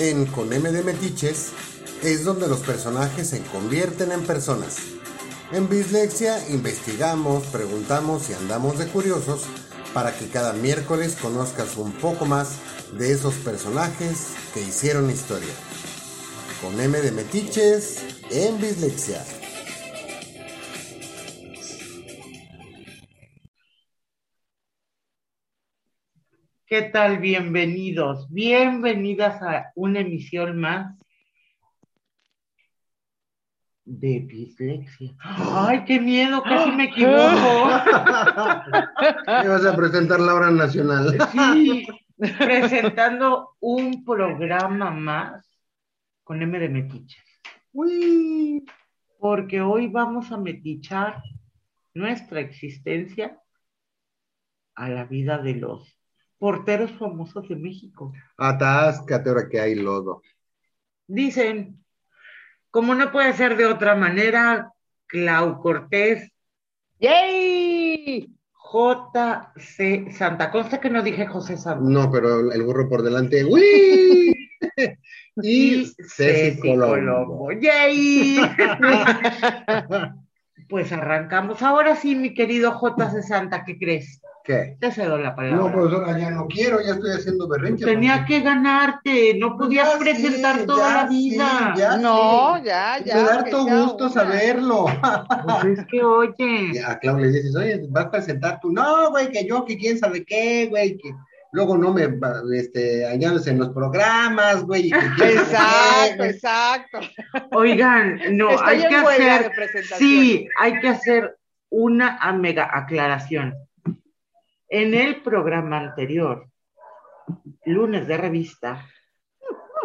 En Con M de Metiches es donde los personajes se convierten en personas. En Bislexia investigamos, preguntamos y andamos de curiosos para que cada miércoles conozcas un poco más de esos personajes que hicieron historia. Con M de Metiches en Bislexia. ¿Qué tal? Bienvenidos, bienvenidas a una emisión más de dislexia. ¡Ay, qué miedo! Casi me equivoco. ¿Qué vas a presentar la hora nacional? Sí, presentando un programa más con M de Metiches. Uy. Porque hoy vamos a metichar nuestra existencia a la vida de los porteros famosos de México. Atáscate ahora que hay lodo. Dicen, como no puede ser de otra manera, Clau Cortés, ¡Yay! JC Santa. Consta que no dije José Santa. No, pero el burro por delante. ¡Uy! y Ceci Colombo. ¡Yay! pues arrancamos. Ahora sí, mi querido JC Santa, ¿qué crees? ¿Qué? Te cedo la palabra. No, profesora, ya no quiero, ya estoy haciendo berrinche. Tenía que ganarte, no podías Ya presentar toda ya la vida. sé, ya No, ya, ya. Me da harto gusto una. saberlo. Pues es que, oye, Y a Clau le dices, oye, vas a presentar tú. No, güey, que yo, que quién sabe qué, güey, que luego no me este, añades en los programas, güey. Exacto, exacto. oigan, no, Estoy hay que hacer, sí, hay que hacer una mega aclaración. En el programa anterior, lunes de revista,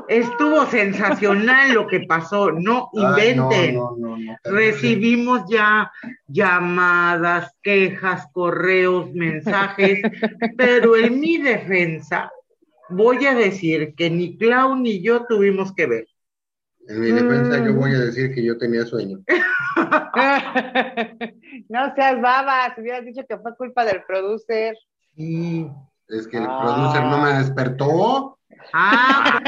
estuvo sensacional lo que pasó, no Ay, no, inventen. no, no, no, Recibimos ya llamadas, quejas, correos, mensajes, pero en mi defensa voy a decir que ni Clau ni yo tuvimos que ver. En mi defensa Mm. yo voy a decir que yo tenía sueño. no seas babas, hubieras dicho que fue culpa del producer. Sí. Es que el Ah. producer no me despertó. Ah,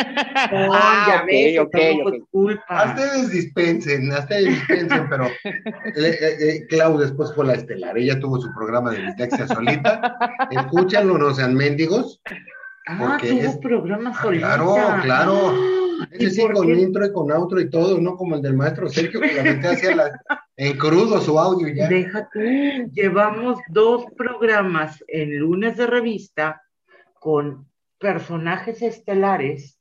no, ya ok, ves, que ok, tampoco ok. es culpa. A ustedes dispensen, a ustedes dispensen, pero eh, eh, eh, Clau después fue la estelar. Ella tuvo su programa de dislexia solita. Escúchanlo, no sean mendigos. Ah, tuvo es- programa Ah, solita. claro, claro. ¿Y Ese sí, por con qué? intro y con outro y todo, no como el del maestro Sergio, que la gente hacía la- en crudo su audio ya. Deja tú, llevamos dos programas en lunes de revista con personajes estelares,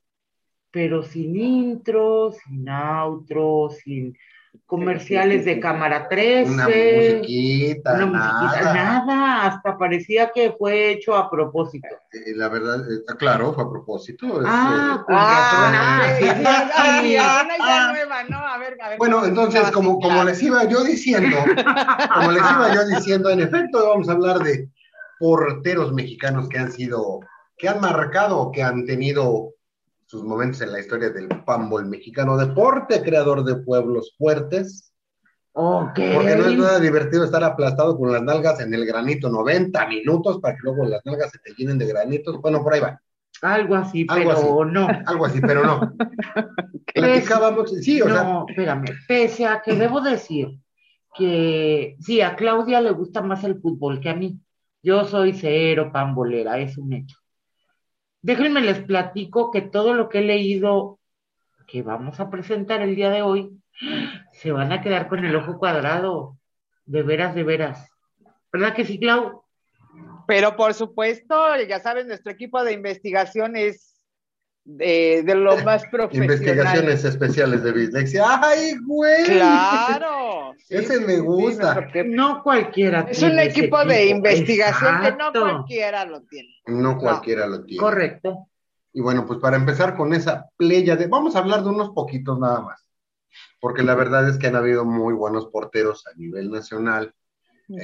pero sin intro, sin outro, sin comerciales de cámara 13. Una musiquita, una musiquita, nada. nada, hasta parecía que fue hecho a propósito. Eh, La verdad, está claro, fue a propósito. Ah, eh, ah, ah, Ah. Bueno, entonces, como, como les iba yo diciendo, como les iba yo diciendo, en efecto, vamos a hablar de porteros mexicanos que han sido, que han marcado, que han tenido sus momentos en la historia del pambol mexicano deporte, creador de pueblos fuertes, porque no es nada divertido estar aplastado con las nalgas en el granito 90 minutos para que luego las nalgas se te llenen de granitos. Bueno, por ahí va, Algo así, Algo pero no. algo así, pero no. Platicábamos, sí, o sea, no, espérame, pese a que debo decir que sí, a Claudia le gusta más el fútbol que a mí. Yo soy cero pambolera, es un hecho. Déjenme les platico que todo lo que he leído que vamos a presentar el día de hoy, se van a quedar con el ojo cuadrado. De veras, de veras. ¿Verdad que sí, Clau? Pero por supuesto, ya saben, nuestro equipo de investigación es de, de lo más profesional. investigaciones especiales de dislexia. ¡Ay, güey! Claro. sí, Ese sí, me gusta. No cualquiera. Es un ese equipo de equipo. investigación que no cualquiera lo tiene. No cualquiera lo tiene. Correcto. Y bueno, pues para empezar con esa playa de, vamos a hablar de unos poquitos nada más, porque la verdad es que han habido muy buenos porteros a nivel nacional,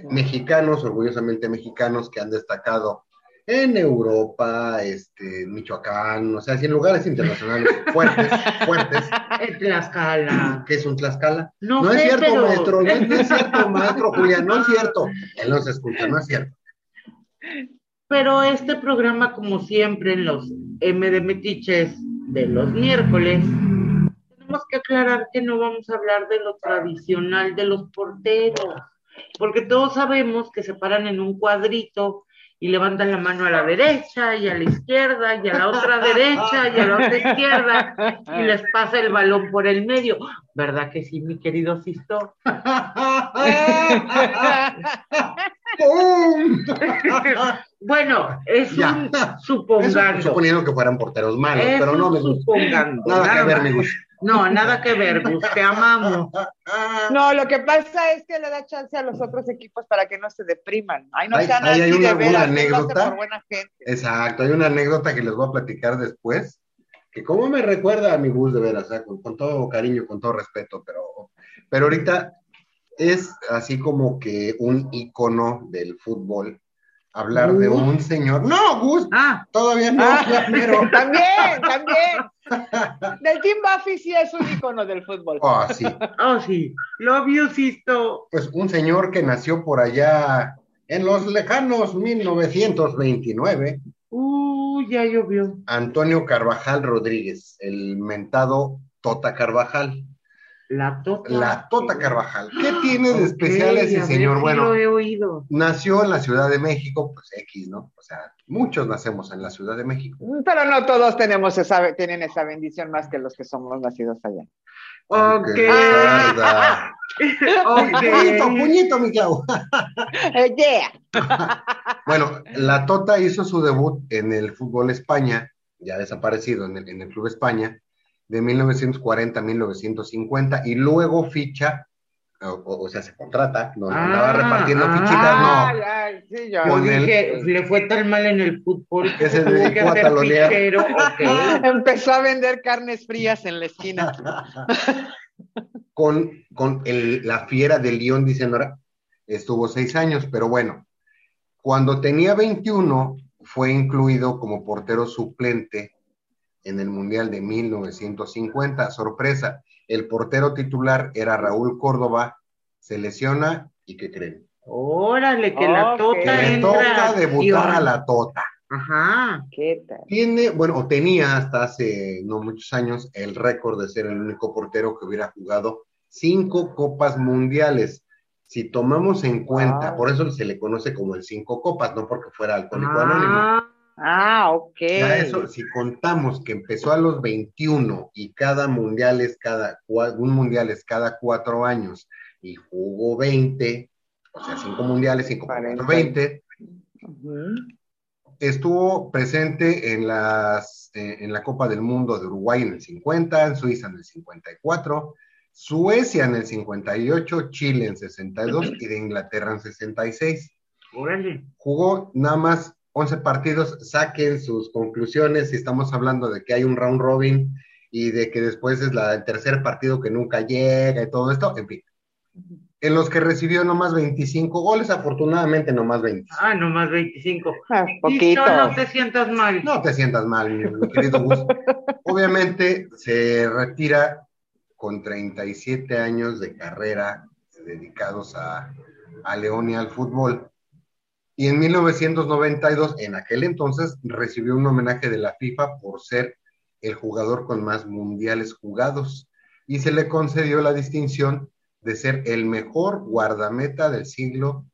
mexicanos, orgullosamente mexicanos, que han destacado en Europa, este, Michoacán, o sea, sí, en lugares internacionales fuertes, fuertes, En Tlaxcala. que es un Tlaxcala. No, No es sé, cierto, pero... maestro, no, no es cierto, maestro Julián, no es cierto. Él no se escucha, no es cierto. Pero este programa, como siempre en los M de Metiches, de los miércoles, tenemos que aclarar que no vamos a hablar de lo tradicional de los porteros, porque todos sabemos que se paran en un cuadrito y levantan la mano a la derecha y a la izquierda y a la otra derecha y a la otra izquierda y les pasa el balón por el medio. ¿Verdad que sí, mi querido Sisto? bueno, es un supongando. suponiendo que fueran porteros malos, pero no me. Nada, que ver. No, nada que ver, Gus, te amamos. No, lo que pasa es que le da chance a los otros equipos para que no se depriman. Ay, no hay, sean hay, así una, de veras, anécdota. Por buena gente. Exacto, hay una anécdota que les voy a platicar después, que como me recuerda a mi Gus de veras, con, con, todo cariño, con todo respeto, pero, pero ahorita es así como que un icono del fútbol hablar de un señor. No, Gus, ah, todavía no, ah, pero también, también. Del Team Buffy sí es un icono del fútbol. Oh, sí. Oh, sí. Lo vio, Sisto. Pues un señor que nació por allá en los lejanos 1929. Uh, ya llovió. Antonio Carvajal Rodríguez, el mentado Tota Carvajal. La Tota. La Tota Carvajal. ¿Qué tiene de especial ese señor? bueno, lo he oído. nació en la Ciudad de México, pues X, ¿no? O sea, muchos nacemos en la Ciudad de México. Pero no todos tenemos esa, tienen esa bendición más que los que somos nacidos allá. Ok. Okay. Puñito, puñito, mi Clau. yeah. bueno, la Tota hizo su debut en el fútbol España, ya desaparecido en el, en el Club España, de 1940 a 1950 y luego ficha, o, o sea, se contrata, no, Ah, andaba repartiendo ah, fichitas, no. Ay, sí, el- dije, le fue tan mal en el fútbol Que se dedicó a talonear. fichero. Empezó a vender carnes frías en la esquina. con, con el- la fiera de León, dicen ahora, estuvo seis años, pero bueno, cuando tenía 21 fue incluido como portero suplente en el Mundial de 1950. Sorpresa, el portero titular era Raúl Córdoba, se lesiona y ¿qué creen? Órale, que la tota Que le entra. toca debutar a la Tota. Ajá. ¿Qué tal? Tiene, bueno, tenía hasta hace no muchos años el récord de ser el único portero que hubiera jugado cinco copas mundiales. Si tomamos en cuenta, Wow. por eso se le conoce como el cinco copas, no porque fuera alcohólico anónimo. Ah, ok. Ya eso, si contamos que empezó a los 21 y cada mundial es cada, un mundial es cada cuatro años y jugó 20, o sea, cinco mundiales, cinco 40. 20, Ujú. estuvo presente en, las, eh, en la Copa del Mundo de Uruguay en el 50, en Suiza en el 54, Suecia en el 58, Chile en 62 y de Inglaterra en 66. órale. Jugó nada más 11 partidos, saquen sus conclusiones si estamos hablando de que hay un round robin y de que después es la, el tercer partido que nunca llega y todo esto, en fin. En los que recibió nomás 25 goles, afortunadamente nomás 20. Ah, nomás 25. Ah, poquito. no te sientas mal. No te sientas mal, mi, mi querido Gus. Obviamente se retira con 37 años de carrera dedicados a, a León y al fútbol. Y en 1992, en aquel entonces, recibió un homenaje de la FIFA por ser el jugador con más mundiales jugados y se le concedió la distinción de ser el mejor guardameta del siglo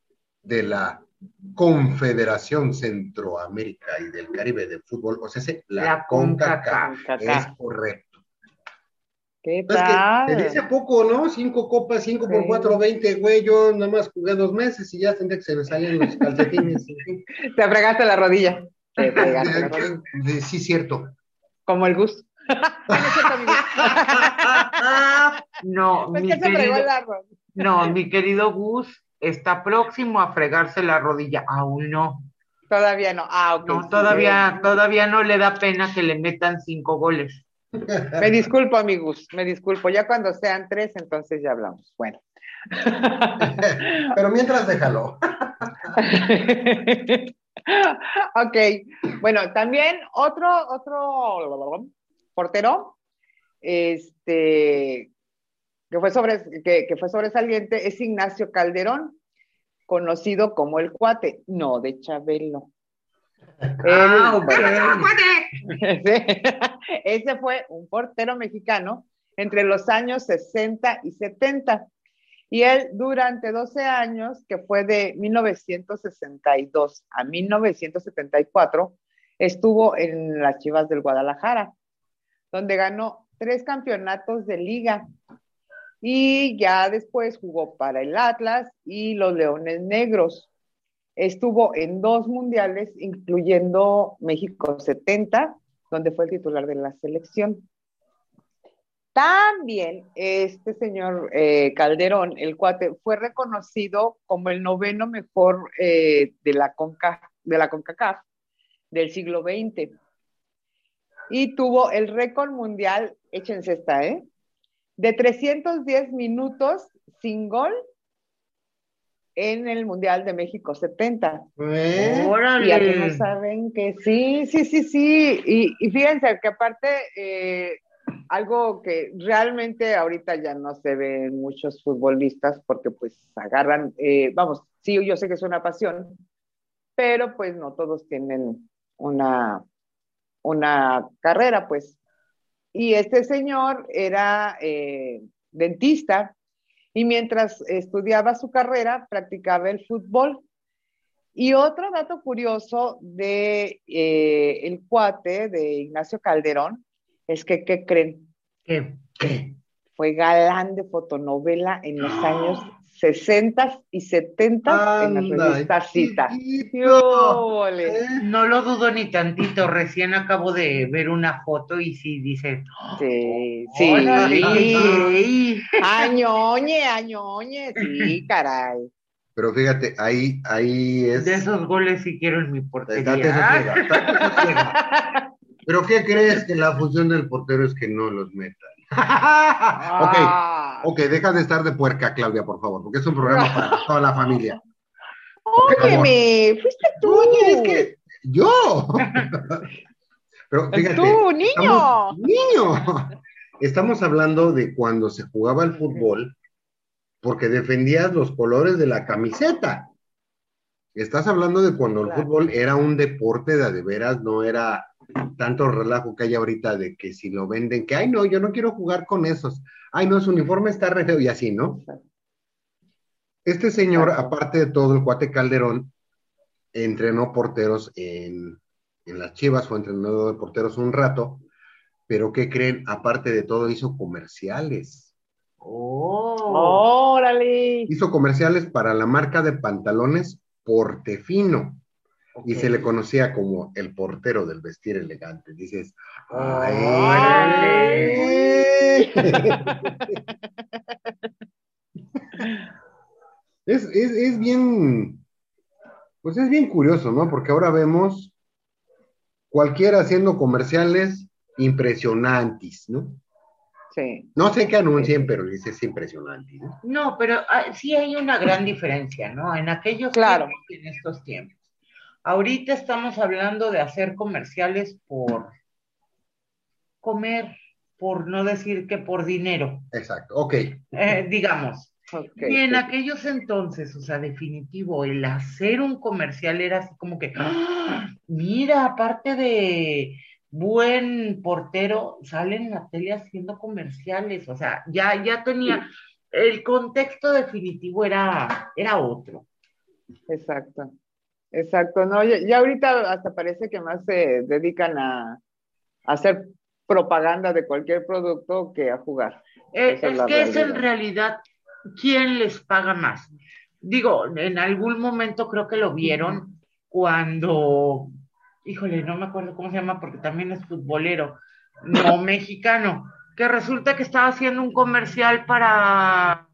de la Confederación Centroamérica y del Caribe de Fútbol, o sea, se- la, La CONCACAF. CONCACAF. Es correcto. ¿Qué tal? dice poco, ¿no? Cinco copas, cinco por cuatro, veinte, güey. Yo nada más jugué dos meses y ya tendría que se me salían los calcetines. Te fregaste la rodilla. Te fregaste la rodilla. Sí, cierto. Como el Gus. No mi querido, no, mi querido Gus está próximo a fregarse la rodilla. Aún no. Todavía no. Ah, ok. No, sí. todavía, todavía no le da pena que le metan cinco goles. Me disculpo, amigos. Me disculpo. Ya cuando sean tres, entonces ya hablamos. Bueno. Pero mientras déjalo. ok. Bueno, también otro, otro portero, este, que fue, sobre, que, que fue sobresaliente, es Ignacio Calderón, conocido como el cuate, no de Chabelo. Ah, Él- ok. Ese fue un portero mexicano entre los años 60 y 70. Y él durante 12 años, que fue de 1962 a 1974, estuvo en las Chivas del Guadalajara, donde ganó tres campeonatos de liga. Y ya después jugó para el Atlas y los Leones Negros. Estuvo en dos mundiales, incluyendo México 70, donde fue el titular de la selección. También este señor eh, Calderón, el cuate, fue reconocido como el noveno mejor eh, de, la Conca, de la CONCACAF del siglo XX. Y tuvo el récord mundial, échense esta, ¿eh? De 310 minutos sin gol en el Mundial de México 70. ¿Eh? Y algunos saben que sí, sí, sí, sí. Y, y fíjense que aparte eh, algo que realmente ahorita ya no se ve en muchos futbolistas porque pues agarran, eh, vamos, sí, yo sé que es una pasión, pero pues no todos tienen una, una carrera, pues. Y este señor era eh, dentista y mientras estudiaba su carrera practicaba el fútbol. Y otro dato curioso de eh, el cuate de Ignacio Calderón es que, ¿qué creen? ¿Qué? Fue galán de fotonovela en los años 60 y 70 en la revista Cita. No lo dudo ni tantito, recién acabo de ver una foto y sí dice. Sí, sí. Añoñe, añoñe, sí, caray. Pero fíjate, ahí, ahí es. De esos goles sí quiero en mi portería. Pero ¿qué crees que la función del portero es que no los metan? ok, ok, deja de estar de puerca, Claudia, por favor, porque es un programa para toda la familia. Óyeme, fuiste tú. Oye, es que yo. Pero fíjate. Tú, niño. niño. Estamos hablando de cuando se jugaba el fútbol porque defendías los colores de la camiseta. Estás hablando de cuando el fútbol era un deporte de, de veras, no era tanto relajo que hay ahorita de que si lo venden, que, ay, no, yo no quiero jugar con esos. Ay, no, su uniforme está re y así, ¿no? Este señor, aparte de todo, el cuate Calderón, entrenó porteros en, en las Chivas, fue entrenador de porteros un rato, pero ¿qué creen? Aparte de todo, hizo comerciales. ¡Oh! ¡Órale! Hizo comerciales para la marca de pantalones Portefino y se le conocía como el portero del vestir elegante. Dices, ¡ay! es, es, es bien, pues es bien curioso, ¿no? Porque ahora vemos cualquiera haciendo comerciales impresionantes, ¿no? Sí. No sé qué anuncien, pero dices impresionante, ¿no? No, pero ah, sí hay una gran diferencia, ¿no? En aquellos claro. tiempos y en estos tiempos. Ahorita estamos hablando de hacer comerciales por comer, por no decir que por dinero. Exacto, ok. Eh, digamos. Okay, y en aquellos entonces, o sea, definitivo, el hacer un comercial era así como que, ¡ah! mira, aparte de buen portero, sale en la tele haciendo comerciales, o sea, ya, ya tenía, el contexto definitivo era, era otro. Exacto. Exacto, no, ya, ya ahorita hasta parece que más se dedican a, a hacer propaganda de cualquier producto que a jugar. Eh, es que es en realidad. realidad quién les paga más. Digo, en algún momento creo que lo vieron cuando, híjole, no me acuerdo cómo se llama porque también es futbolero, no mexicano, que resulta que estaba haciendo un comercial para,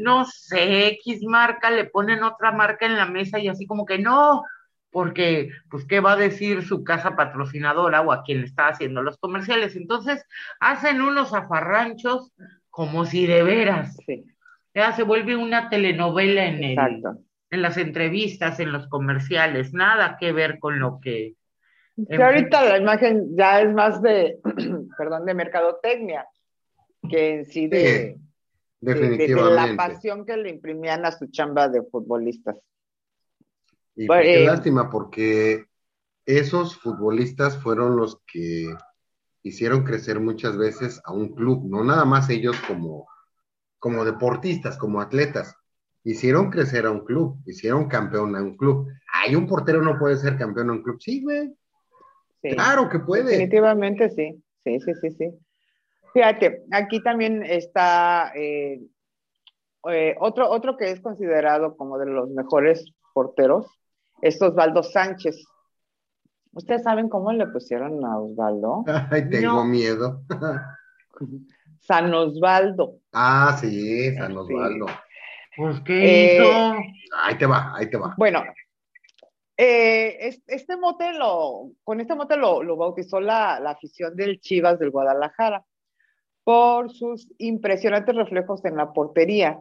no sé, X marca, le ponen otra marca en la mesa y así como que no, porque pues qué va a decir su casa patrocinadora o a quien le está haciendo los comerciales. Entonces hacen unos afarranchos como si de veras. Sí, ya se vuelve una telenovela en el, en las entrevistas, en los comerciales, nada que ver con lo que Que ahorita la imagen ya es más de, perdón, de mercadotecnia, que en sí de, Sí, de- de- de definitivamente. la pasión que le imprimían a su chamba de futbolistas. Y Bueno, qué eh, lástima porque esos futbolistas fueron los que hicieron crecer muchas veces a un club, no nada más ellos como, como deportistas, como atletas, hicieron crecer a un club, hicieron campeón a un club. Hay un portero no puede ser campeón a un club, sí, güey. claro que puede. Definitivamente sí, sí, sí, sí, sí. Fíjate, aquí también está eh, eh, otro, otro que es considerado como de los mejores porteros, es Osvaldo Sánchez. ¿Ustedes saben cómo le pusieron a Osvaldo? Ay, tengo miedo. San Osvaldo. Ah, sí, San Osvaldo. Pues, ¿qué hizo? Ahí te va, ahí te va. Bueno, eh, este mote lo, con este mote lo, bautizó la, afición del Chivas del Guadalajara por sus impresionantes reflejos en la portería,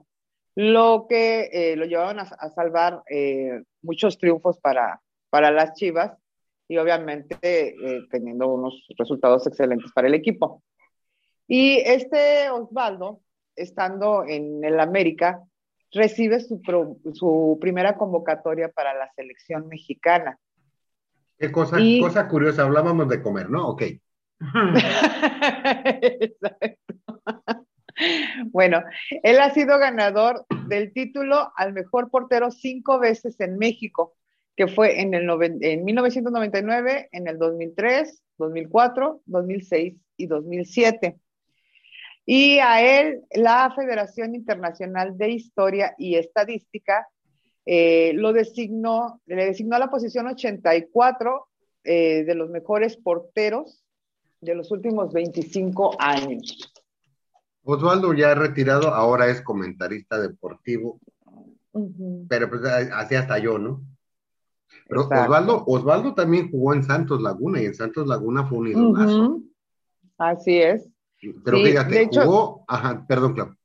lo que eh, lo llevaron a, salvar eh, muchos triunfos para, para las Chivas y obviamente teniendo unos resultados excelentes para el equipo. Y este Osvaldo, estando en el América, recibe su, su primera convocatoria para la selección mexicana. Qué cosa, cosa curiosa, hablábamos de comer, ¿no? Ok. Bueno, él ha sido ganador del título al mejor portero cinco veces en México, que fue en, el en 1999, en el 2003, 2004, 2006 y 2007. Y a él, la Federación Internacional de Historia y Estadística eh, lo designó, le designó la posición 84 eh, de los mejores porteros de los últimos 25 años. Osvaldo ya retirado, ahora es comentarista deportivo, pero pues así hasta yo, ¿no? Pero Osvaldo, Osvaldo también jugó en Santos Laguna y en Santos Laguna fue un idolazo. Así es. Pero fíjate, jugó, ajá, perdón, Clau.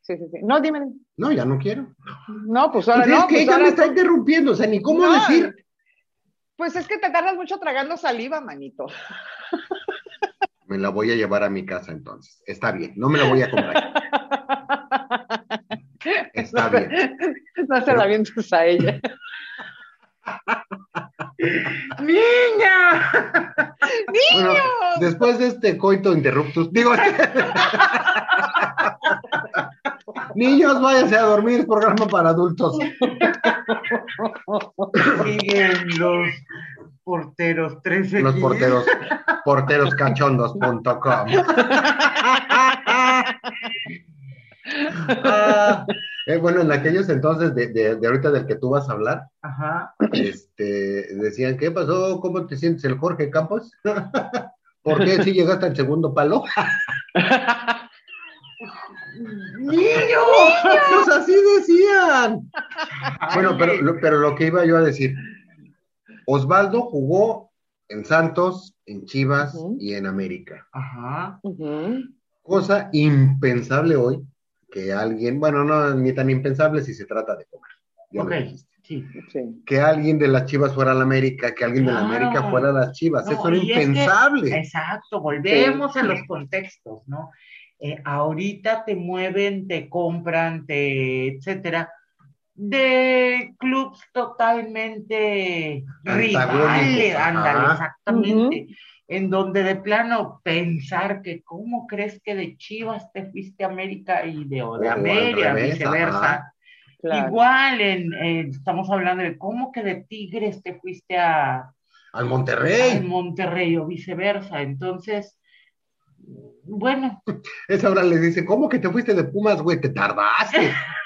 Sí, sí, sí. No, dime. No, ya no quiero. No, pues ahora pues no. Es que pues ella me está interrumpiendo, o sea, ni cómo decir. Pues es que te tardas mucho tragando saliva, manito. Me la voy a llevar a mi casa entonces. Está bien, no me la voy a comprar. Está bien. No se la vientes a ella. ¡Niña! ¡Niño! después de este coito interruptus, digo. Niños, váyanse a dormir, programa para adultos. Siguen los porteros 13. Los porteros, porteroscachondos.com. ah, eh, bueno, en aquellos entonces de, de, ahorita del que tú vas a hablar, Este, decían, ¿qué pasó? ¿Cómo te sientes el Jorge Campos? ¿Por qué si llegaste al segundo palo? ¡Niño! Pues así decían. Bueno, pero, pero lo que iba yo a decir, Osvaldo jugó en Santos, en Chivas y en América. Ajá. Cosa impensable hoy que alguien, bueno, no ni tan impensable si se trata de comer. sí. Que alguien de las Chivas fuera a la América, que alguien de la América fuera a las Chivas, eso era impensable. exacto, volvemos a los contextos, ¿no? Eh, ahorita te mueven, te compran, te, etcétera, de clubs totalmente rivales, ándale, exactamente en donde de plano pensar que cómo crees que de Chivas te fuiste a América y de, de América, viceversa. Igual en, estamos hablando de cómo que de Tigres te fuiste a al Monterrey. Al Monterrey o viceversa. Entonces, bueno. Esa hora le dice, ¿cómo que te fuiste de Pumas, güey? Te tardaste.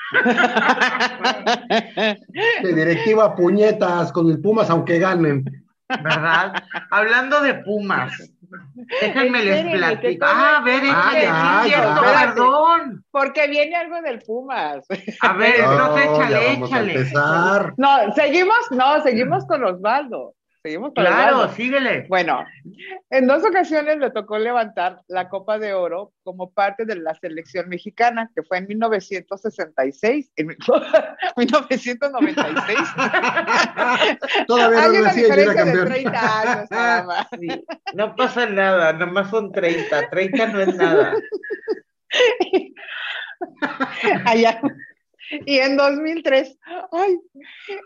de directiva puñetas con el Pumas aunque ganen. ¿verdad? Hablando de Pumas, déjenme les platico. Ah, a ver, ah, cierto, perdón. Porque viene algo del Pumas. A ver, entonces échale, échale. No, seguimos, no, seguimos con Osvaldo. Seguimos Claro, síguele. Bueno, en dos ocasiones le tocó levantar la Copa de Oro como parte de la selección mexicana, que fue en 1966, en 1996. Todavía no yo era campeón. De 30 años, nada más. no pasa nada, nomás son 30, 30 no es nada. Allá, Y en 2003, ay,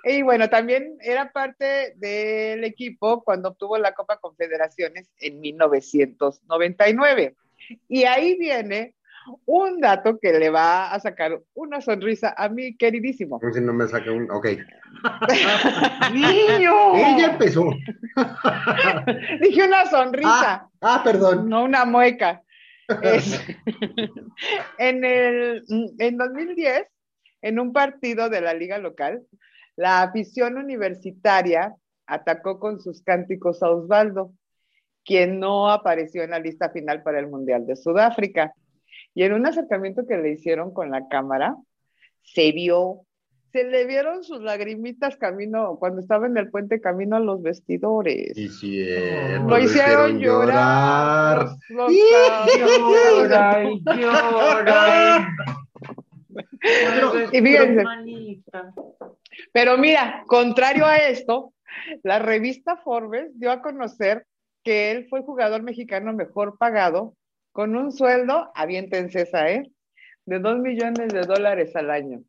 y bueno, también era parte del equipo cuando obtuvo la Copa Confederaciones en 1999. Y ahí viene un dato que le va a sacar una sonrisa a mi queridísimo. Si no me saca un. Ok. ¡Niño! Ella empezó. Dije una sonrisa. Ah, ah, perdón. No una mueca. Es- en, el, en 2010, en un partido de la liga local, la afición universitaria atacó con sus cánticos a Osvaldo, quien no apareció en la lista final para el Mundial de Sudáfrica. Y en un acercamiento que le hicieron con la cámara, se vio, se le vieron sus lagrimitas camino, cuando estaba en el puente camino a los vestidores. Lo hicieron llorar. Los- los Llora y llora. Y fíjense. Hermanita. Pero mira, contrario a esto, la revista Forbes dio a conocer que él fue el jugador mexicano mejor pagado con un sueldo, aviéntense esa, ¿eh? De dos millones de dólares al año.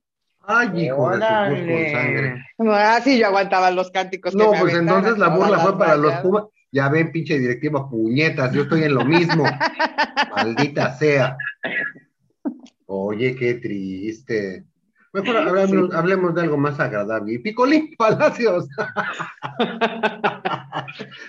Ay, hijo de su sangre. Ah, sí, yo aguantaba los cánticos. que No, me pues entonces la burla fue para los. Pumas. Ya ven, pinche directiva, puñetas, yo estoy en lo mismo. Maldita sea. Oye, qué triste. Mejor hablemos, hablemos de algo más agradable. Y Picolín Palacios.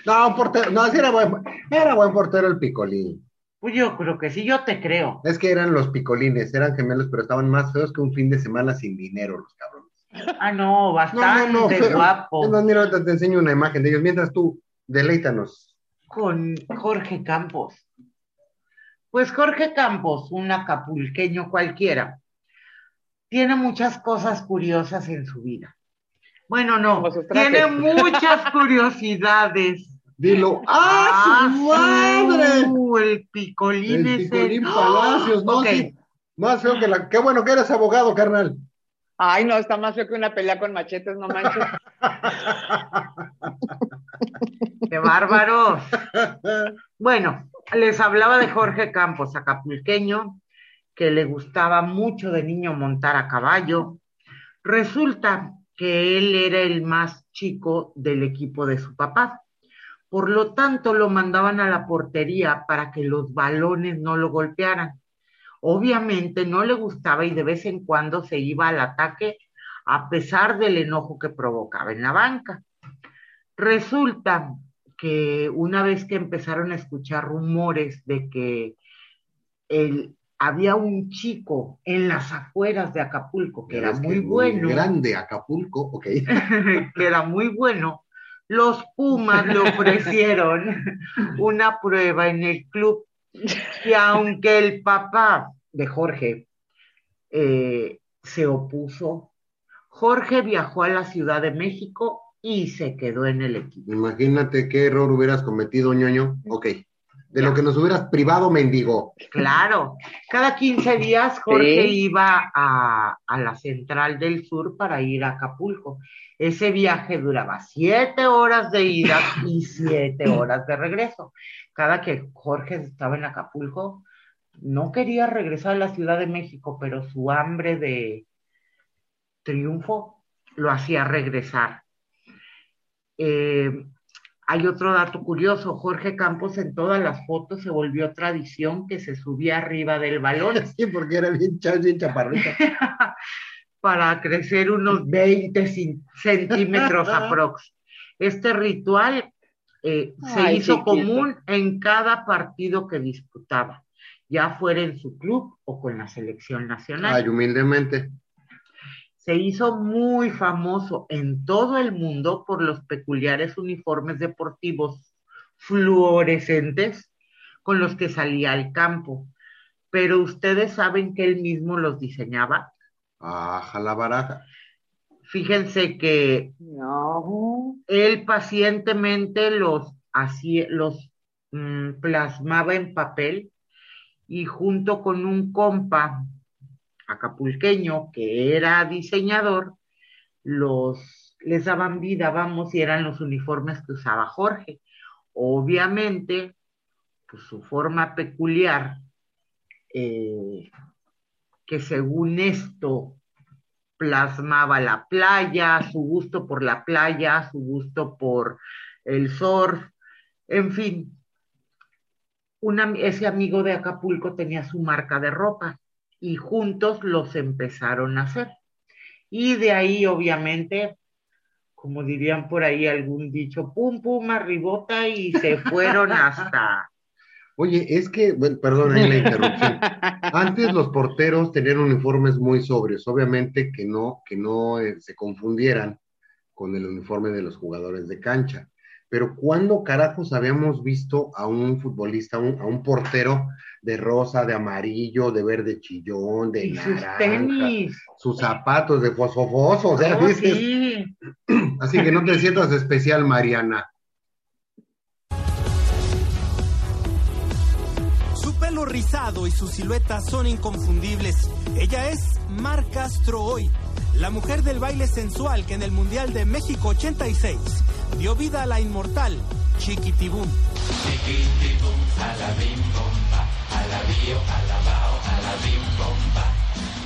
no, portero, no, sí era buen, era buen portero el Picolín. Pues yo creo que sí, yo te creo. Es que eran los picolines, eran gemelos, pero estaban más feos que un fin de semana sin dinero, los cabrones. Ah, no, bastante feo. guapo. Es más, mira, ahorita te enseño una imagen de ellos. Mientras tú, deleítanos. Con Jorge Campos. Pues Jorge Campos, un acapulqueño cualquiera, tiene muchas cosas curiosas en su vida. Bueno, no, tiene muchas curiosidades. Dilo. ¡Ah, su madre! El picolín El ese. Picolín ¡Ah! Palacios, ¿no? Ok, Sí. Más feo que la. Qué bueno que eres abogado, carnal. Ay, no, está más feo que una pelea con machetes, no manches. ¡Qué bárbaros! Bueno, les hablaba de Jorge Campos, acapulqueño, que le gustaba mucho de niño montar a caballo. Resulta que él era el más chico del equipo de su papá. Por lo tanto, lo mandaban a la portería para que los balones no lo golpearan. Obviamente no le gustaba y de vez en cuando se iba al ataque a pesar del enojo que provocaba en la banca. Resulta que una vez que empezaron a escuchar rumores de que el- había un chico en las afueras de Acapulco que era muy que bueno, Grande Acapulco, ok. que era muy bueno, los Pumas le ofrecieron una prueba en el club que aunque el papá de Jorge eh, se opuso, Jorge viajó a la Ciudad de México y se quedó en el equipo. Imagínate qué error hubieras cometido, ñoño. Ok. De lo que nos hubieras privado, mendigo. Claro, cada 15 días Jorge Sí. iba a, a la central del sur para ir a Acapulco. Ese viaje duraba siete horas de ida y siete horas de regreso. Cada que Jorge estaba en Acapulco, no quería regresar a la Ciudad de México, pero su hambre de triunfo lo hacía regresar. Eh, hay otro dato curioso, Jorge Campos en todas las fotos se volvió tradición que se subía arriba del balón Sí, porque era bien, cha- bien chaparrito. para crecer unos 20 cin- centímetros aprox. Este ritual eh, se hizo común en cada partido que disputaba, ya fuera en su club o con la selección nacional. Ay, humildemente. Se hizo muy famoso en todo el mundo por los peculiares uniformes deportivos fluorescentes con los que salía al campo. Pero ustedes saben que él mismo los diseñaba. Aja la baraja. Fíjense que No. él pacientemente los hacía, los mm, plasmaba en papel y junto con un compa acapulqueño que era diseñador, los les daban vida, vamos, y eran los uniformes que usaba Jorge. Obviamente, pues su forma peculiar, eh, que según esto plasmaba la playa, su gusto por la playa, su gusto por el surf, en fin. ese amigo de Acapulco tenía su marca de ropa y juntos los empezaron a hacer. Y de ahí, obviamente, como dirían por ahí algún dicho, pum, pum, arribota y se fueron hasta... Oye, es que, bueno, perdón la interrupción. Antes los porteros tenían uniformes muy sobrios, obviamente que no, que no eh, se confundieran con el uniforme de los jugadores de cancha. Pero ¿cuándo carajos habíamos visto a un futbolista, a un portero de rosa, de amarillo, de verde chillón, de y sus tenis, sus zapatos de fosfofoso, o sea, oh, Así que no te sientas especial, Mariana. Su pelo rizado y su silueta son inconfundibles. Ella es Mar Castro hoy, la mujer del baile sensual que en el Mundial de México 86 dio vida a la inmortal Chiquitibum. Chiquitibum, a la bim bomba, a la bio, a la bao, a la bim bomba.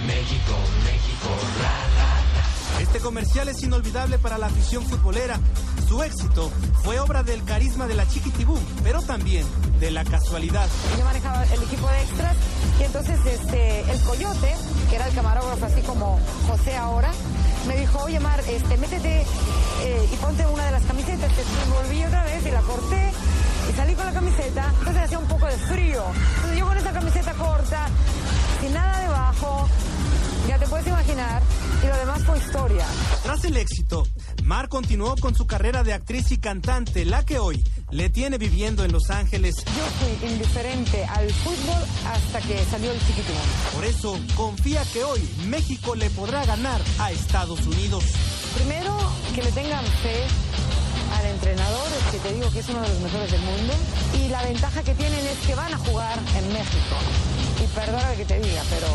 México, México, ra, ra, ra. Este comercial es inolvidable para la afición futbolera. Su éxito fue obra del carisma de la Chiquitibum, pero también de la casualidad. Yo manejaba el equipo de extras y entonces este, el Coyote, que era el camarógrafo así como José ahora, me dijo, oye Mar, este, métete eh, y ponte una de las camisetas. Entonces volví otra vez y la corté la camiseta. Entonces hacía un poco de frío. Entonces yo con esa camiseta corta, sin nada debajo, ya te puedes imaginar, y lo demás fue historia. Tras el éxito, Mar continuó con su carrera de actriz y cantante, la que hoy le tiene viviendo en Los Ángeles. Yo fui indiferente al fútbol hasta que salió el chiquitín. Por eso confía que hoy México le podrá ganar a Estados Unidos. Primero, que le tengan fe entrenador, que te digo que es uno de los mejores del mundo, y la ventaja que tienen es que van a jugar en México. Y perdóname que te diga, pero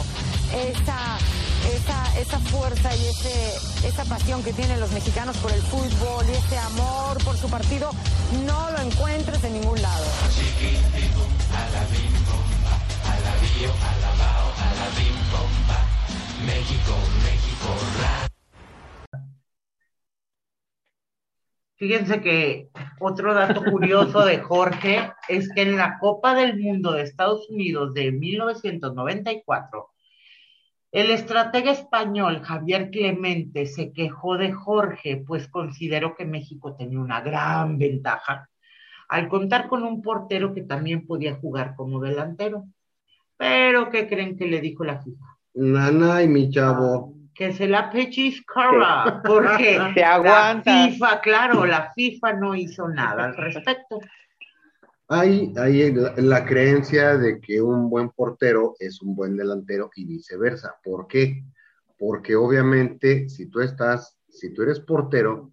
esa esa, esa fuerza y ese, esa pasión que tienen los mexicanos por el fútbol y ese amor por su partido, no lo encuentres en ningún lado. Fíjense que otro dato curioso de Jorge es que en la Copa del Mundo de Estados Unidos de 1994, el estratega español Javier Clemente se quejó de Jorge, pues consideró que México tenía una gran ventaja al contar con un portero que también podía jugar como delantero. Pero, ¿qué creen que le dijo la FIFA? Nana y mi chavo. Que se la pechiscara, porque la FIFA, claro, la FIFA no hizo nada al respecto. Hay, hay la, creencia de que un buen portero es un buen delantero y viceversa. ¿Por qué? Porque obviamente si tú estás, si tú eres portero,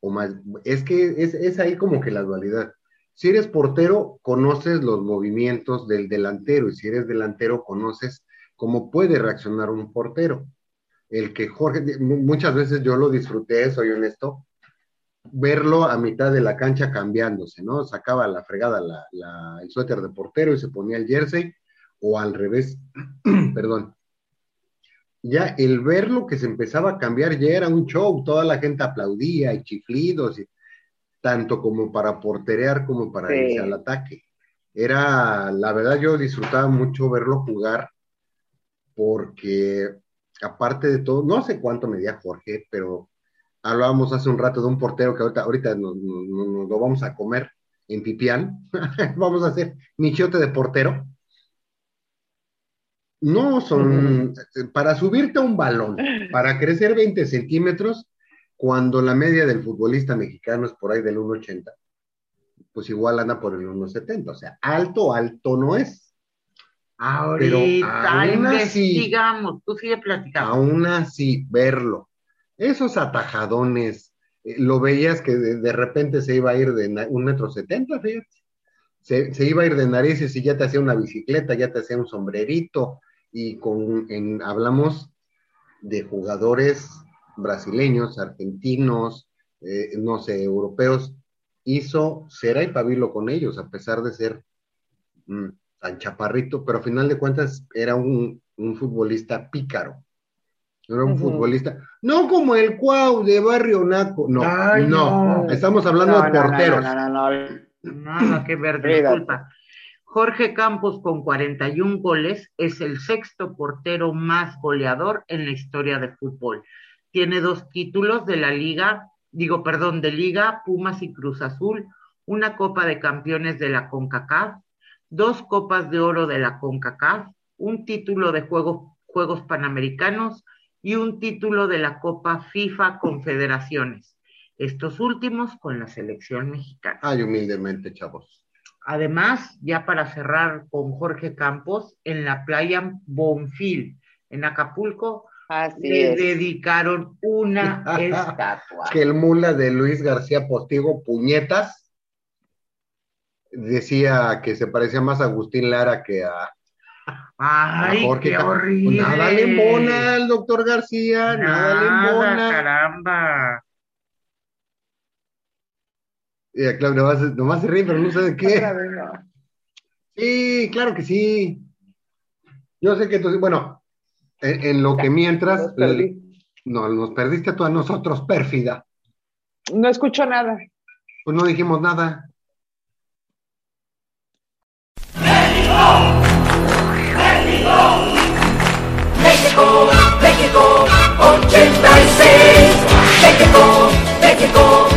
o más, es que es, es ahí como que la dualidad. Si eres portero, conoces los movimientos del delantero y si eres delantero, conoces cómo puede reaccionar un portero. El que Jorge, muchas veces yo lo disfruté, soy honesto, verlo a mitad de la cancha cambiándose, ¿no? Sacaba la fregada el suéter de portero y se ponía el jersey, o al revés, perdón. Ya el verlo que se empezaba a cambiar ya era un show, toda la gente aplaudía y chiflidos, y, tanto como para porterear como para irse al ataque. Era, la verdad, yo disfrutaba mucho verlo jugar, porque aparte de todo, no sé cuánto medía Jorge, pero hablábamos hace un rato de un portero que ahorita, ahorita nos, lo vamos a comer en Pipián. vamos a hacer nichote de portero. No son para subirte a un balón, para crecer 20 centímetros, cuando la media del futbolista mexicano es por ahí del 1,80, pues igual anda por el 1,70. O sea, alto, alto no es. Ahorita investigamos, tú sigue platicando. Aún así, verlo esos atajadones, eh, lo veías que de, repente se iba a ir de un metro setenta, fíjate. Se, iba a ir de narices y ya te hacía una bicicleta, ya te hacía un sombrerito, y con, en, hablamos de jugadores brasileños, argentinos, eh, no sé, europeos, hizo cera y pabilo con ellos, a pesar de ser mm, tan chaparrito, pero a final de cuentas era un, un futbolista pícaro Era un futbolista. No como el Cuau de Barrio Naco. No, no, Estamos hablando de porteros. No, no, no, Nada que ver, disculpa. Jorge Campos con 41 goles es el sexto portero más goleador en la historia de fútbol. Tiene dos títulos de la liga, digo, perdón, de liga, Pumas y Cruz Azul, una Copa de Campeones de la CONCACAF, dos Copas de Oro de la CONCACAF, un título de Juegos, Juegos Panamericanos y un título de la Copa FIFA Confederaciones. Estos últimos con la selección mexicana. Ay, humildemente, chavos. Además, ya para cerrar con Jorge Campos, en la playa Bonfil, en Acapulco, le dedicaron una estatua. Que el mula de Luis García Postigo, puñetas, decía que se parecía más a Agustín Lara que a, Ay, qué horrible. nada le embona al doctor García, nada, le embona. Caramba. Y a Claudia nomás, nomás, se ríe, pero no sé de qué. Sí, claro que sí. Yo sé que entonces, bueno, en, lo que mientras, no, nos perdiste tú a nosotros, pérfida. No escucho nada. Pues no dijimos nada. México, México, 86. México, México.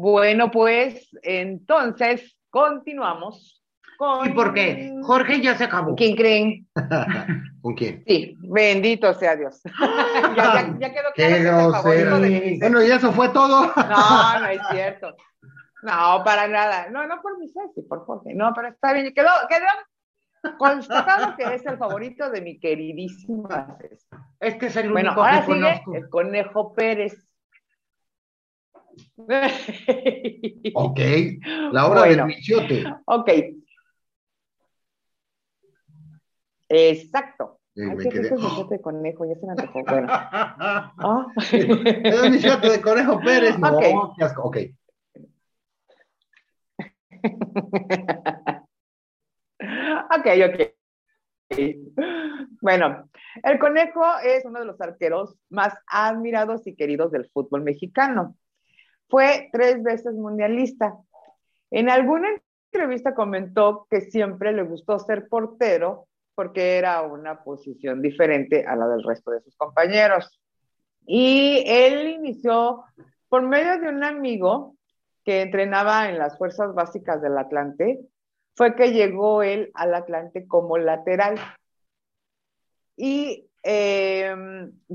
Bueno, pues entonces continuamos con. ¿Y por qué? Jorge ya se acabó. ¿Quién creen? ¿Con quién? Sí, bendito sea Dios. ya, ya, ya quedó claro que de Bueno, y eso fue todo. No, no es cierto. No, para nada. No, no por mi Ceci, por Jorge. No, pero está bien. Quedó, quedó constatado que es el favorito de mi queridísima Ceci. Este es el Bueno, único ahora que sigue conozco. el Conejo Pérez. Ok, la hora Bueno. del michiote. ok. Exacto. Sí, Ay, qué quedé- rico michote de conejo, ya se me antojó. Bueno. Ah. Es el michiote de Conejo Pérez. No, Ok. qué asco. Ok. ok, ok. Bueno, el conejo es uno de los arqueros más admirados y queridos del fútbol mexicano. Fue tres veces mundialista. En alguna entrevista comentó que siempre le gustó ser portero porque era una posición diferente a la del resto de sus compañeros. Y él inició por medio de un amigo que entrenaba en las fuerzas básicas del Atlante, fue que llegó él al Atlante como lateral. Y, eh,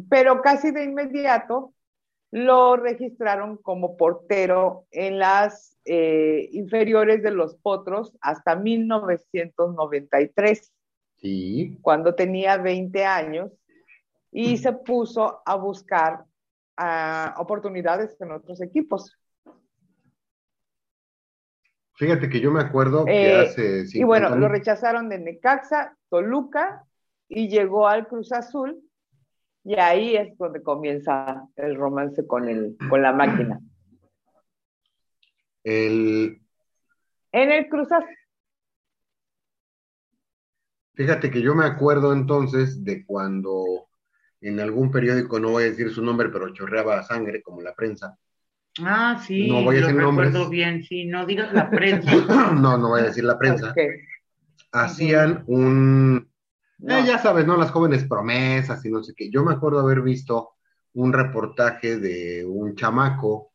pero casi de inmediato lo registraron como portero en las eh, inferiores de los Potros hasta 1993. Sí. cuando tenía 20 años y se puso a buscar ah, oportunidades en otros equipos. Fíjate que yo me acuerdo que Eh, hace Y 50 bueno, años- lo rechazaron de Necaxa, Toluca y llegó al Cruz Azul y ahí es donde comienza el romance con, el, con la máquina. el, En el Cruz Azul, Fíjate que yo me acuerdo entonces de cuando en algún periódico, no voy a decir su nombre, pero chorreaba sangre como la prensa. Ah, sí, No voy a lo decir recuerdo nombres. bien, sí, no digas la prensa. no, no voy a decir la prensa. Hacían un, No. eh, ya sabes, ¿no? Las jóvenes promesas y no sé qué. Yo me acuerdo haber visto un reportaje de un chamaco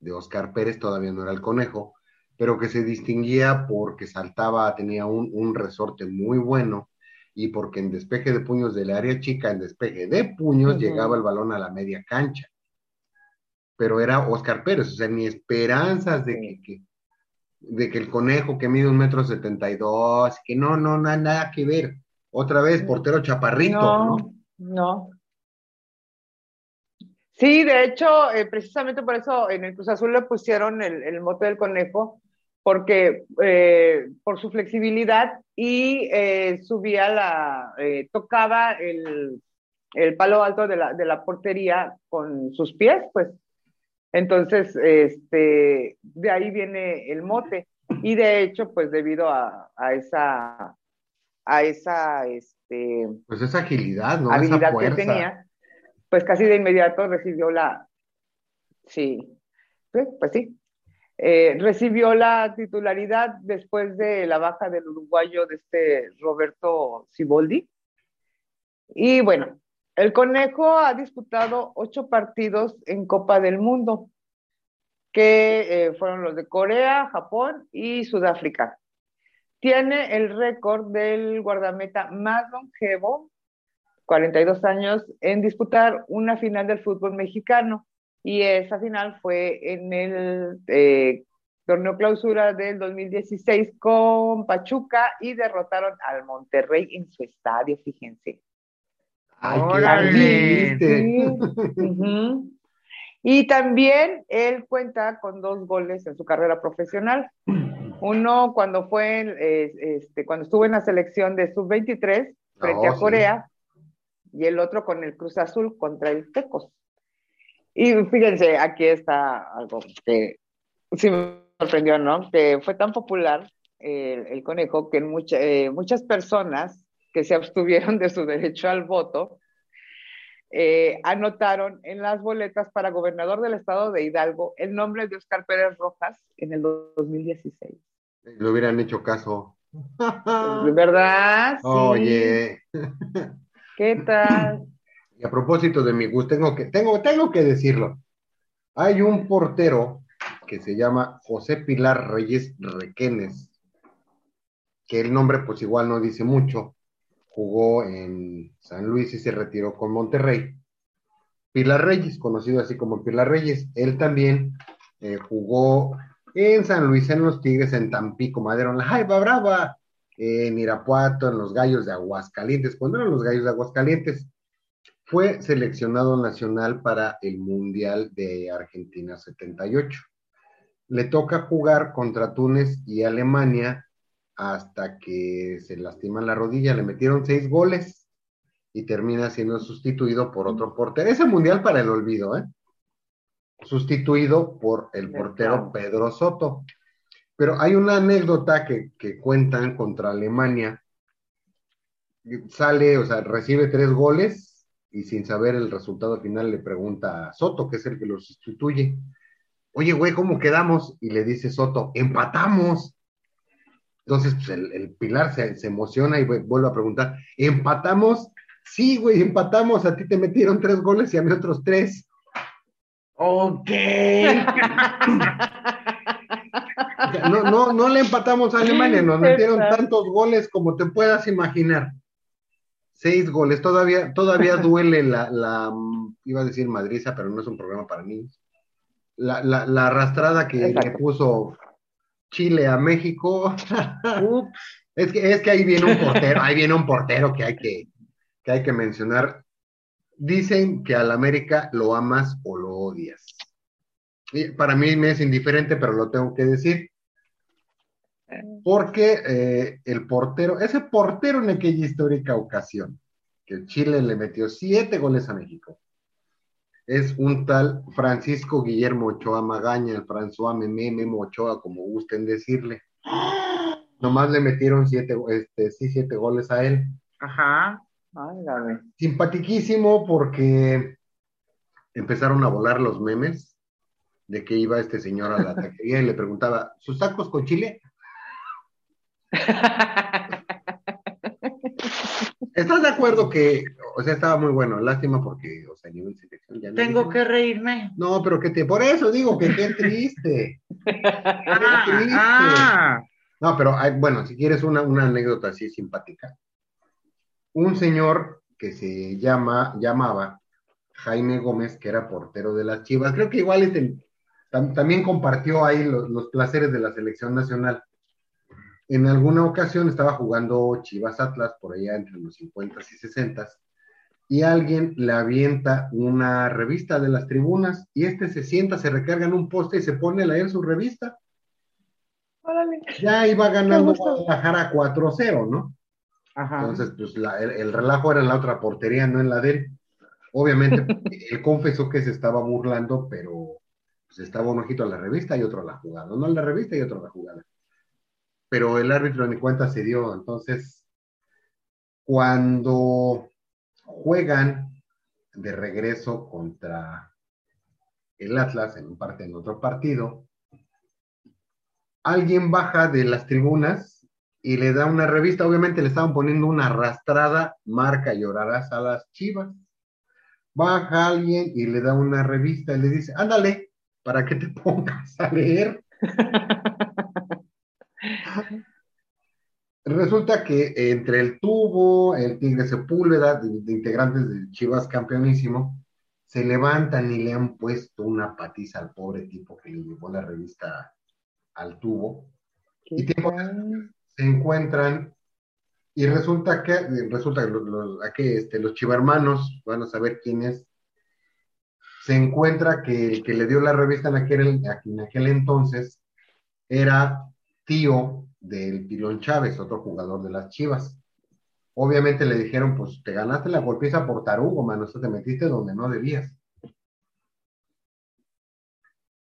de Oscar Pérez, todavía no era el conejo, pero que se distinguía porque saltaba, tenía un, un resorte muy bueno y porque en despeje de puños del área chica, en despeje de puños, llegaba el balón a la media cancha. Pero era Oscar Pérez, o sea, ni esperanzas de que, que- de que el conejo que mide un metro setenta y dos, que no, no, no, nada que ver. Otra vez, portero chaparrito, ¿no? no, no. Sí, de hecho, eh, precisamente por eso en el Cruz Azul le pusieron el, el mote del conejo, porque eh, por su flexibilidad y eh, subía la, tocaba el, el palo alto de la, de la portería con sus pies, pues. Entonces, este, de ahí viene el mote. Y de hecho, pues debido a, a esa, a esa, este, Pues esa agilidad, ¿no? Esa habilidad que tenía, pues casi de inmediato recibió la, sí, sí, pues sí, Eh, recibió la titularidad después de la baja del uruguayo de este Roberto Ciboldi. Y bueno, el Conejo ha disputado ocho partidos en Copa del Mundo, que eh, fueron los de Corea, Japón y Sudáfrica. Tiene el récord del guardameta más longevo 42 años en disputar una final del fútbol mexicano y esa final fue en el eh, torneo clausura del 2016 con Pachuca y derrotaron al Monterrey en su estadio, fíjense. Ay, qué. Y también él cuenta con dos goles en su carrera profesional. Uno cuando fue, eh, este, cuando estuvo en la selección de sub-23 frente Oh, a sí. Corea y el otro con el Cruz Azul contra el Tecos. Y fíjense, aquí está algo que sí me sorprendió, ¿no? Que fue tan popular el, el conejo que mucha- eh, muchas personas que se abstuvieron de su derecho al voto eh, anotaron en las boletas para gobernador del estado de Hidalgo el nombre de Oscar Pérez Rojas en el 2016. Le hubieran hecho caso. ¿Verdad? Sí. Oye, ¿Qué tal? y a propósito de mi gusto, tengo que, tengo, tengo que decirlo. Hay un portero que se llama José Pilar Reyes Requenes, que el nombre pues igual no dice mucho. Jugó en San Luis y se retiró con Monterrey. Pilar Reyes, conocido así como Pilar Reyes, él también eh, jugó en San Luis, en los Tigres, en Tampico, Madero, en la Jaiba Brava, en Irapuato, en los Gallos de Aguascalientes, cuando eran los Gallos de Aguascalientes. Fue seleccionado nacional para el Mundial de Argentina 78. Le toca jugar contra Túnez y Alemania hasta que se lastima la rodilla. Le metieron seis goles y termina siendo sustituido por otro portero. Ese Mundial para el olvido, ¿eh? Sustituido por el portero. Pedro Soto. Pero hay una anécdota que, que cuentan contra Alemania. Sale, o sea, recibe tres goles y sin saber el resultado final le pregunta a Soto, que es el que lo sustituye. Oye, güey, ¿cómo quedamos? Y le dice Soto, empatamos. Entonces, pues, el, el Pilar se, se emociona y vu- vuelve a preguntar, ¿empatamos? Sí, güey, empatamos. A ti te metieron tres goles y a mí otros tres. Ok. No, no, no le empatamos a Alemania, nos metieron tantos goles como te puedas imaginar. Seis goles, todavía, todavía duele la, la, mm, iba a decir madriza, pero no es un programa para niños. La, la, la arrastrada que le puso Chile a México. Ups. Es que, es que ahí viene un portero, ahí viene un portero que hay que, que hay que mencionar. Dicen que al América lo amas o lo odias. Y para mí me es indiferente, pero lo tengo que decir. Porque eh, el portero, ese portero en aquella histórica ocasión, que Chile le metió siete goles a México, es un tal Francisco Guillermo Ochoa Magaña, el François Memé, Memo Ochoa, como gusten decirle. Nomás le metieron siete, este, sí, siete goles a él. Ajá. Simpatiquísimo porque empezaron a volar los memes de que iba este señor a la taquería y le preguntaba, ¿sus tacos con chile? ¿Estás de acuerdo que, o sea, estaba muy bueno? Lástima porque, o sea, a nivel selección ya no. Tengo que reírme. No, pero que te, por eso digo que qué triste. Ah, triste. ah. No, pero hay- bueno, si quieres una, una anécdota así simpática. Un señor que se llama, llamaba Jaime Gómez, que era portero de las Chivas, creo que igual este, tam- también compartió ahí los, los placeres de la selección nacional. En alguna ocasión estaba jugando Chivas Atlas, por allá entre los 50 y 60 y alguien le avienta una revista de las tribunas y este se sienta, se recarga en un poste y se pone a leer su revista. Órale. Ya iba ganando. Guadalajara 4-0, ¿no? Ajá. Entonces, pues la- el, el relajo era en la otra portería, no en la de él. Obviamente, él confesó que se estaba burlando, pero pues estaba un ojito a la revista y otro a la jugada. No a la revista y otro a la jugada. Pero el árbitro ni cuenta se dio. Entonces, cuando juegan de regreso contra el Atlas en un parte en otro partido, alguien baja de las tribunas y le da una revista, obviamente le estaban poniendo una arrastrada, marca llorarás a las chivas. Baja alguien y le da una revista y le dice, ándale, para que te pongas a leer. Resulta que entre el tubo, el Tigre Sepúlveda, de, de integrantes del Chivas campeonísimo, se levantan y le han puesto una patiza al pobre tipo que le llevó la revista al tubo. Y ¿Qué tiempo tal? Se encuentran y resulta que resulta que los, los- este, chivarmanos van a saber quién es se encuentra que el que le dio la revista en aquel, en aquel entonces era tío del Pilón Chávez, otro jugador de las Chivas. Obviamente le dijeron, pues te ganaste la golpiza por tarugo, mano, o te metiste donde no debías.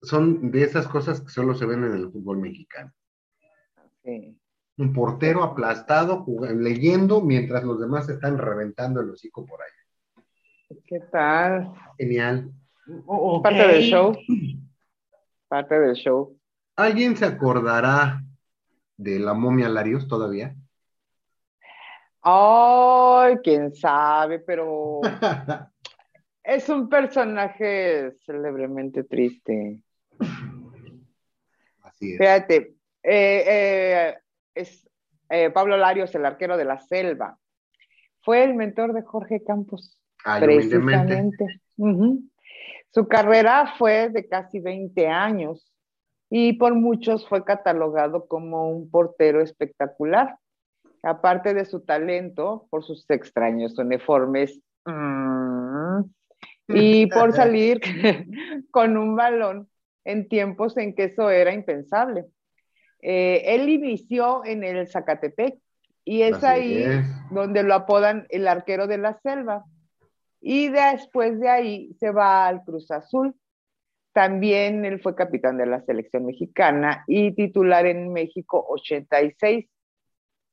Son de esas cosas que solo se ven en el fútbol mexicano. Sí. Un portero aplastado, leyendo, mientras los demás están reventando el hocico por ahí. ¿Qué tal? Genial. Parte del show. Parte del show. ¿Alguien se acordará de la momia Larios todavía? Ay, quién sabe, pero es un personaje célebremente triste. Así es. Fíjate, eh, eh, es eh, Pablo Larios, el arquero de la selva. Fue el mentor de Jorge Campos, Ay, humildemente. precisamente. Su carrera fue de casi 20 años y por muchos fue catalogado como un portero espectacular. Aparte de su talento, por sus extraños uniformes mm, y por salir con un balón en tiempos en que eso era impensable. Eh, él inició en el Zacatepec y es Así ahí es. donde lo apodan el arquero de la selva. Y después de ahí se va al Cruz Azul. También él fue capitán de la selección mexicana y titular en México 86.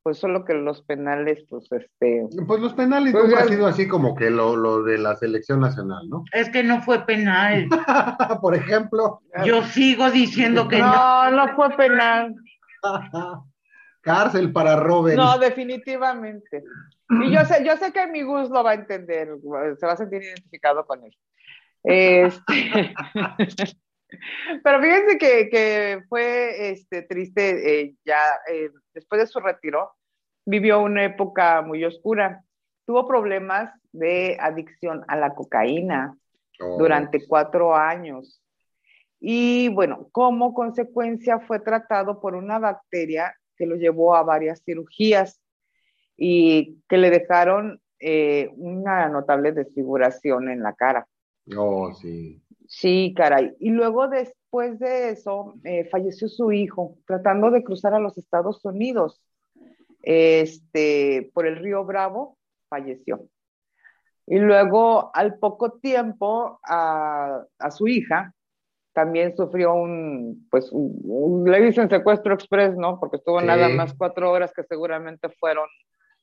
Pues solo que los penales, pues este, Pues los penales Pues nunca ya- ha sido así como que lo, lo de la selección nacional, ¿no? Es que no fue penal. Por ejemplo, Yo sigo diciendo que no. no, no fue penal. cárcel para Robert. No, definitivamente. Y yo sé, yo sé que mi Gus lo va a entender, se va a sentir identificado con él. Este, Pero fíjense que, que fue este, triste eh, ya eh, después de su retiro, vivió una época muy oscura. Tuvo problemas de adicción a la cocaína Oh, durante cuatro años. Y bueno, como consecuencia fue tratado por una bacteria que que lo llevó a varias cirugías y que le dejaron eh, una notable desfiguración en la cara. Oh, sí. Sí, caray. Y luego después de eso, eh, falleció su hijo tratando de cruzar a los Estados Unidos. Este, por el río Bravo, falleció. Y luego, al poco tiempo, a, a su hija también sufrió un, pues, un, un- le dicen secuestro express, ¿no? Porque estuvo Sí. nada más cuatro horas que seguramente fueron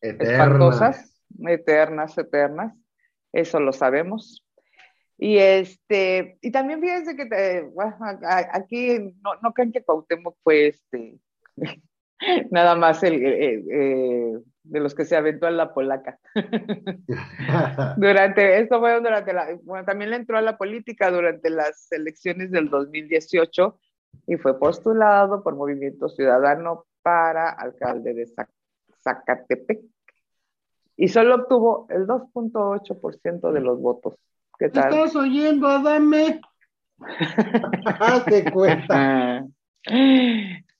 espantosas, eternas, eternas, eso lo sabemos. Y este, y también fíjense que te- bueno, aquí no, no crean que Cuauhtémoc fue este, nada más el, eh, eh, de los que se aventó a la polaca. Durante, esto fue durante la, bueno, también le entró a la política durante las elecciones del 2018 y fue postulado por Movimiento Ciudadano para alcalde de Zac- Zacatepec. Y solo obtuvo el 2.8% de los votos. ¿Qué ¿Te tal? estás oyendo, Adame? Hazte cuenta.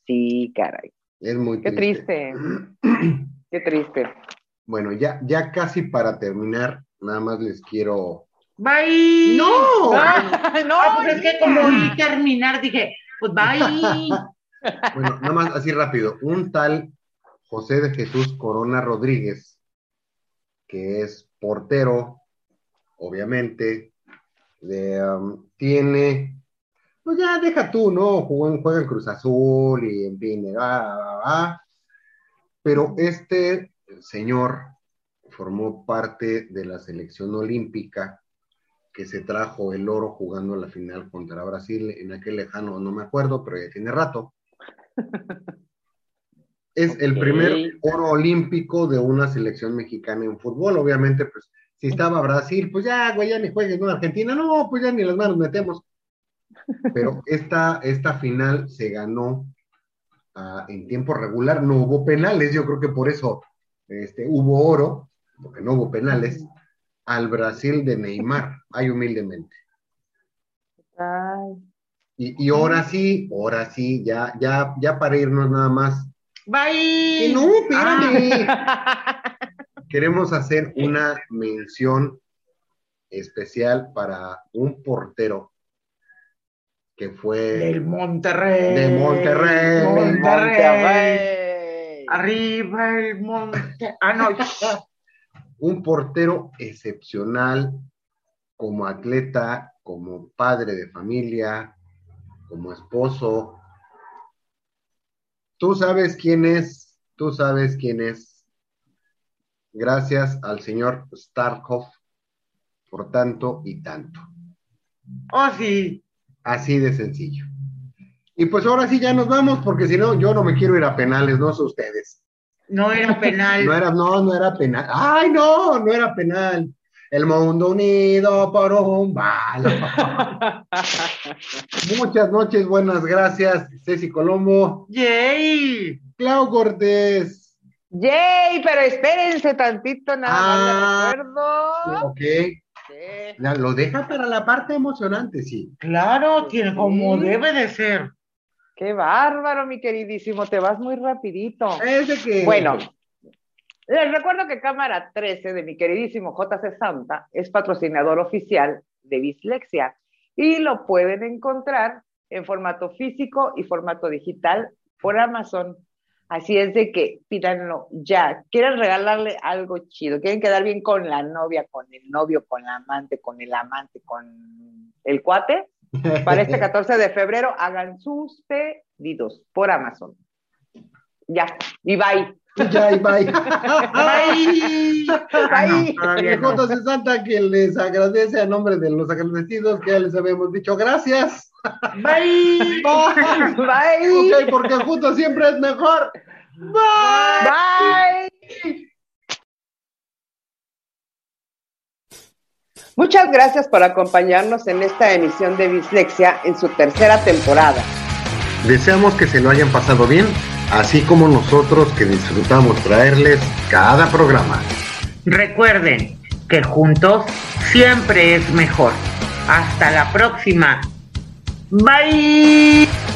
Sí, caray. Es muy Qué triste. Qué triste. Bueno, ya, ya casi para terminar, nada más les quiero. Bye. ¡No! No, Ah, pues es que como oí terminar, dije, pues bye. Bueno, nada más así rápido. Un tal José de Jesús Corona Rodríguez, que es portero, obviamente, de, um, tiene, pues ya deja tú, ¿no? Jugó en, juega en Cruz Azul y en fin, ah, ah. pero este señor formó parte de la selección olímpica que se trajo el oro jugando la final contra Brasil en aquel lejano, no me acuerdo, pero ya tiene rato. Es el primer oro olímpico de una selección mexicana en fútbol. Obviamente, pues, si estaba Brasil, pues ya, güey, ya ni juegues, ¿no? Argentina, no, pues ya ni las manos metemos. Pero esta, esta final se ganó ah, en tiempo regular, no hubo penales, yo creo que por eso este, hubo oro, porque no hubo penales, al Brasil de Neymar, ay, humildemente. Ay, Y, y ahora sí, ahora sí, ya, ya, ya para irnos nada más. Bye. Que no, espérame. Ah. Queremos hacer una mención especial para un portero que fue Del Monterrey. De Monterrey. Monterrey. Monterrey. Arriba el monte. Ah, no. un portero excepcional como atleta, como padre de familia, como esposo. Tú sabes quién es, tú sabes quién es. Gracias al señor Starkov por tanto y tanto. Oh, sí. Así de sencillo. Y pues ahora sí ya nos vamos, porque si no, yo no me quiero ir a penales, no sé ustedes. No era penal. No era, no, no era penal. ¡Ay, no! No era penal. El mundo unido por un balón. Muchas noches, buenas gracias, Ceci Colombo. Yay. Clau Cortés. Yay, pero espérense tantito, nada Ah. más recuerdo. Ok. Sí. Lo deja para la parte emocionante, sí. Claro, tiene como Sí. debe de ser. Qué bárbaro, mi queridísimo, te vas muy rapidito. Es de que. Bueno, les recuerdo que Cámara 13 de mi queridísimo JC Santa es patrocinador oficial de Bislexia y lo pueden encontrar en formato físico y formato digital por Amazon. Así es de que pídanlo ya. Quieren regalarle algo chido, quieren quedar bien con la novia, con el novio, con la amante, con el amante, con el cuate. Para este 14 de febrero hagan sus pedidos por Amazon. Ya, y bye. Ya, y bye. Bye. No, Bye. El no. JC Santa que les agradece a nombre de los agradecidos que ya les habíamos dicho gracias. Bye. Bye. Bye. Ok, porque juntos siempre es mejor. Bye. Muchas gracias por acompañarnos en esta emisión de Bislexia en su tercera temporada. Deseamos que se lo hayan pasado bien, así como nosotros que disfrutamos traerles cada programa. Recuerden que juntos siempre es mejor. Hasta la próxima. Bye.